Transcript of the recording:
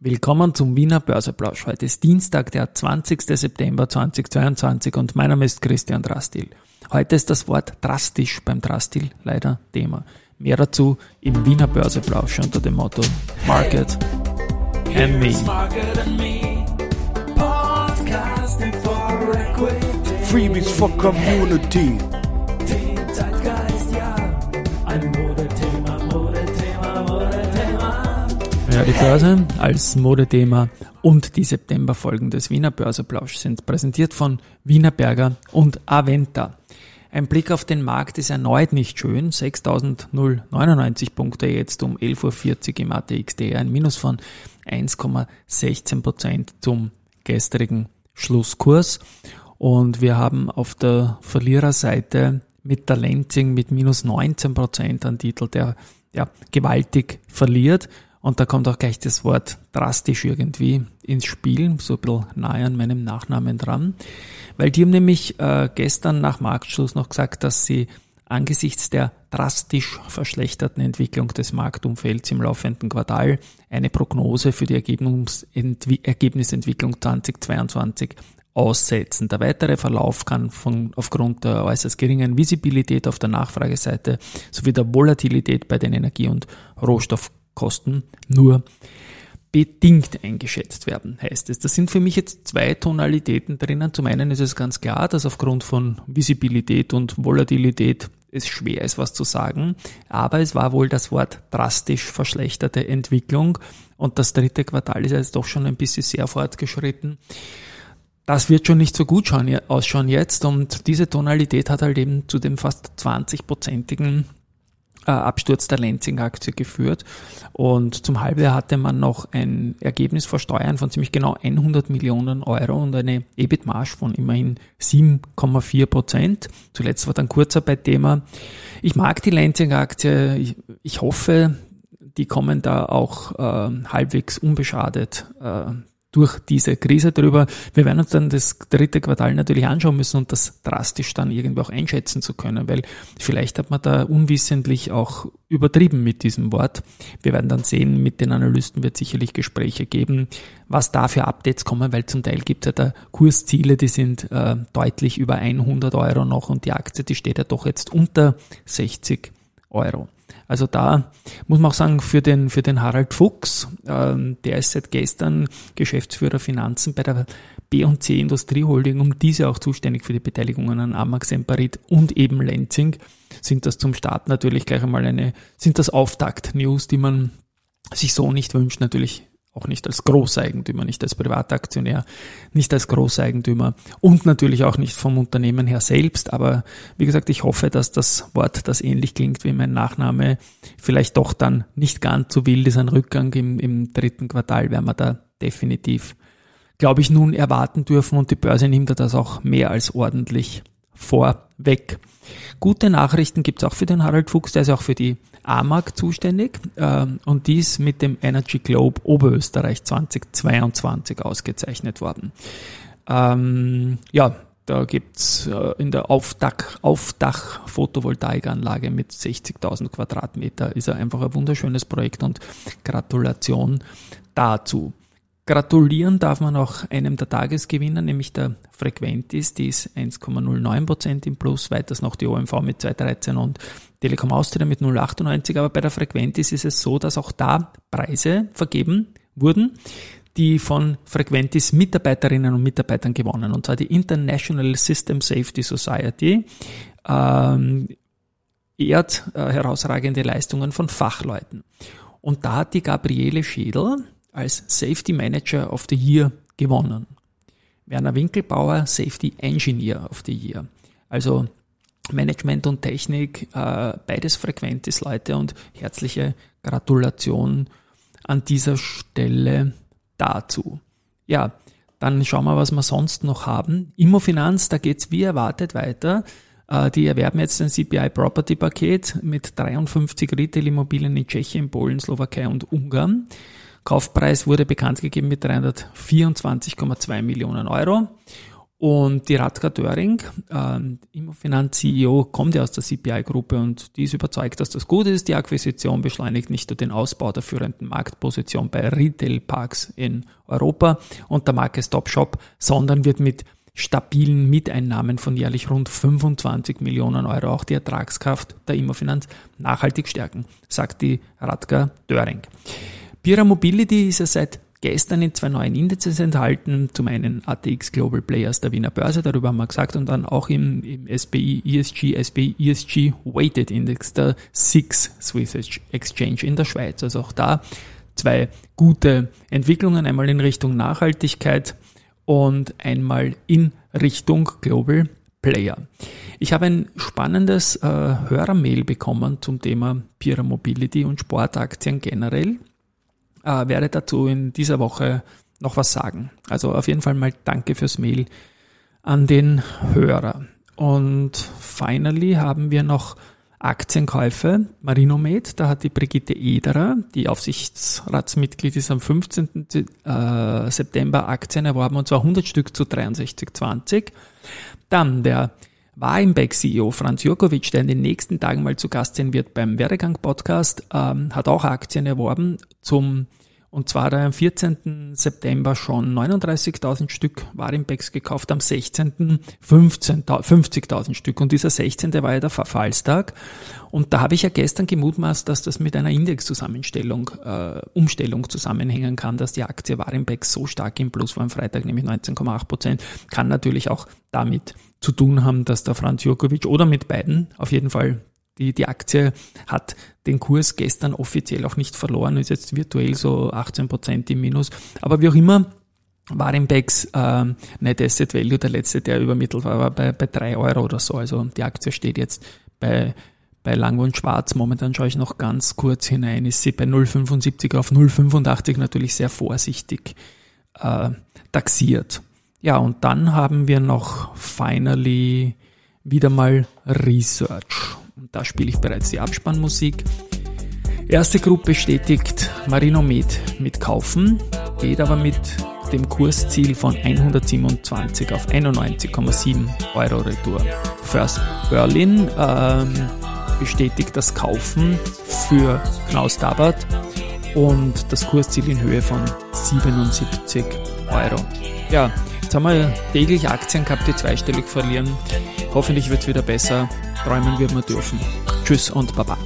Willkommen zum Wiener Börseplausch. Heute ist Dienstag, der 20. September 2022 und mein Name ist Christian Drastil. Heute ist das Wort drastisch beim Drastil leider Thema. Mehr dazu im Wiener Börseplausch unter dem Motto Market and Me. Freebies for Community. Ja, die Börse als Modethema und die Septemberfolgen des Wiener Börseplausch sind präsentiert von Wiener Berger und Aventa. Ein Blick auf den Markt ist erneut nicht schön. 6.099 Punkte jetzt um 11.40 Uhr im ATXD, ein Minus von 1,16 Prozent zum gestrigen Schlusskurs. Und wir haben auf der Verliererseite mit der Lenzing mit minus 19 Prozent einen Titel, der ja, gewaltig verliert. Und da kommt auch gleich das Wort drastisch irgendwie ins Spiel, so ein bisschen nahe an meinem Nachnamen dran. Weil die haben nämlich äh, gestern nach Marktschluss noch gesagt, dass sie angesichts der drastisch verschlechterten Entwicklung des Marktumfelds im laufenden Quartal eine Prognose für die Ergebnisentwicklung 2022 aussetzen. Der weitere Verlauf kann von, aufgrund der äußerst geringen Visibilität auf der Nachfrageseite sowie der Volatilität bei den Energie- und Rohstoffkosten nur bedingt eingeschätzt werden, heißt es. Das sind für mich jetzt zwei Tonalitäten drinnen. Zum einen ist es ganz klar, dass aufgrund von Visibilität und Volatilität es schwer ist, was zu sagen, aber es war wohl das Wort drastisch verschlechterte Entwicklung und das dritte Quartal ist jetzt doch schon ein bisschen sehr fortgeschritten. Das wird schon nicht so gut ausschauen jetzt und diese Tonalität hat halt eben zu dem fast 20-prozentigen äh, Absturz der Lenzing-Aktie geführt. Und zum Halbjahr hatte man noch ein Ergebnis vor Steuern von ziemlich genau 100 Millionen Euro und eine EBIT-Marge von immerhin 7,4 Prozent. Zuletzt war dann Kurzarbeit-Thema. Ich mag die Lenzing-Aktie. Ich, ich, hoffe, die kommen da auch äh, halbwegs unbeschadet äh, durch diese Krise drüber. Wir werden uns dann das dritte Quartal natürlich anschauen müssen und das drastisch dann irgendwie auch einschätzen zu können, weil vielleicht hat man da unwissentlich auch übertrieben mit diesem Wort. Wir werden dann sehen, mit den Analysten wird sicherlich Gespräche geben, was da für Updates kommen, weil zum Teil gibt es ja da Kursziele, die sind äh, deutlich über 100 Euro noch und die Aktie, die steht ja doch jetzt unter 60 Euro. Also da muss man auch sagen, für den, für den Harald Fuchs, ähm, der ist seit gestern Geschäftsführer Finanzen bei der B&C Industrieholding und diese auch zuständig für die Beteiligungen an Amax Emperit und eben Lenzing, sind das zum Start natürlich gleich einmal eine, sind das Auftakt-News, die man sich so nicht wünscht. Natürlich auch nicht als Großeigentümer, nicht als Privataktionär, nicht als Großeigentümer und natürlich auch nicht vom Unternehmen her selbst. Aber wie gesagt, ich hoffe, dass das Wort, das ähnlich klingt wie mein Nachname, vielleicht doch dann nicht ganz so wild ist. Ein Rückgang im, im dritten Quartal werden wir da definitiv, glaube ich, nun erwarten dürfen und die Börse nimmt das auch mehr als ordentlich vorweg. Gute Nachrichten gibt es auch für den Harald Fuchs, der ist auch für die AMAG zuständig ähm, und dies mit dem Energy Globe Oberösterreich 2022 ausgezeichnet worden. Ähm, ja, da gibt's äh, in der Aufdach, Aufdach-Photovoltaikanlage mit 60.000 Quadratmeter ist er einfach ein wunderschönes Projekt und Gratulation dazu. Gratulieren darf man auch einem der Tagesgewinner, nämlich der Frequentis, die ist 1,09% im Plus, weiters noch die OMV mit 2,13 und Telekom Austria mit 0,98, aber bei der Frequentis ist es so, dass auch da Preise vergeben wurden, die von Frequentis Mitarbeiterinnen und Mitarbeitern gewonnen, und zwar die International System Safety Society, ähm, ehrt äh, herausragende Leistungen von Fachleuten. Und da hat die Gabriele Schädel, als Safety Manager of the Year gewonnen. Werner Winkelbauer Safety Engineer of the Year. Also Management und Technik, äh, beides frequentes Leute und herzliche Gratulation an dieser Stelle dazu. Ja, dann schauen wir, was wir sonst noch haben. Immofinanz, da geht's wie erwartet weiter. Äh, die erwerben jetzt ein CPI Property Paket mit 53 Retail-Immobilien in Tschechien, Polen, Slowakei und Ungarn. Kaufpreis wurde bekannt gegeben mit 324,2 Millionen Euro. Und die Radka Döring, äh, Immofinanz-CEO, kommt ja aus der CPI-Gruppe und die ist überzeugt, dass das gut ist. Die Akquisition beschleunigt nicht nur den Ausbau der führenden Marktposition bei Retail-Parks in Europa und der Marke Stop Shop, sondern wird mit stabilen Mieteinnahmen von jährlich rund 25 Millionen Euro auch die Ertragskraft der Immofinanz nachhaltig stärken, sagt die Radka Döring. Pira Mobility ist ja seit gestern in zwei neuen Indizes enthalten. Zum einen ATX Global Players der Wiener Börse, darüber haben wir gesagt, und dann auch im, im SBI ESG, SBI ESG Weighted Index der SIX Swiss Exchange in der Schweiz. Also auch da zwei gute Entwicklungen, einmal in Richtung Nachhaltigkeit und einmal in Richtung Global Player. Ich habe ein spannendes äh, Hörermail bekommen zum Thema Pira Mobility und Sportaktien generell äh, werde dazu in dieser Woche noch was sagen. Also auf jeden Fall mal danke fürs Mail an den Hörer. Und finally haben wir noch Aktienkäufe. Marinomed, da hat die Brigitte Ederer, die Aufsichtsratsmitglied ist am 15. Äh, September Aktien erworben und zwar 100 Stück zu 63,20. Dann der Warimbeck-CEO Franz Jurkovic, der in den nächsten Tagen mal zu Gast sein wird beim Werdegang-Podcast, ähm, hat auch Aktien erworben zum und zwar er am 14. September schon 39.000 Stück Warimbecks gekauft, am 16. 50.000 Stück. Und dieser 16. war ja der Verfallstag. Und da habe ich ja gestern gemutmaßt, dass das mit einer Indexzusammenstellung, äh, Umstellung zusammenhängen kann, dass die Aktie Warimbex so stark im Plus war am Freitag, nämlich 19,8 Prozent. Kann natürlich auch damit zu tun haben, dass der Franz Jurkovic oder mit beiden auf jeden Fall die, die Aktie hat den Kurs gestern offiziell auch nicht verloren, ist jetzt virtuell so 18 Prozent im Minus. Aber wie auch immer, Warimbex äh, Net Asset Value, der letzte, der übermittelt war, war bei, bei drei Euro oder so. Also die Aktie steht jetzt bei, bei Lang und Schwarz. Momentan schaue ich noch ganz kurz hinein, ist sie bei 0,75 auf 0,85 natürlich sehr vorsichtig äh, taxiert. Ja, und dann haben wir noch finally wieder mal Research. Da spiele ich bereits die Abspannmusik. Erste Gruppe bestätigt Marino Med mit Kaufen, geht aber mit dem Kursziel von 127 auf 91,7 Euro Retour. First Berlin ähm, bestätigt das Kaufen für Knaus Dabat und das Kursziel in Höhe von 77 Euro. Ja, jetzt haben wir täglich Aktien gehabt, die zweistellig verlieren. Hoffentlich wird es wieder besser. Träumen wird man dürfen. Tschüss und Baba.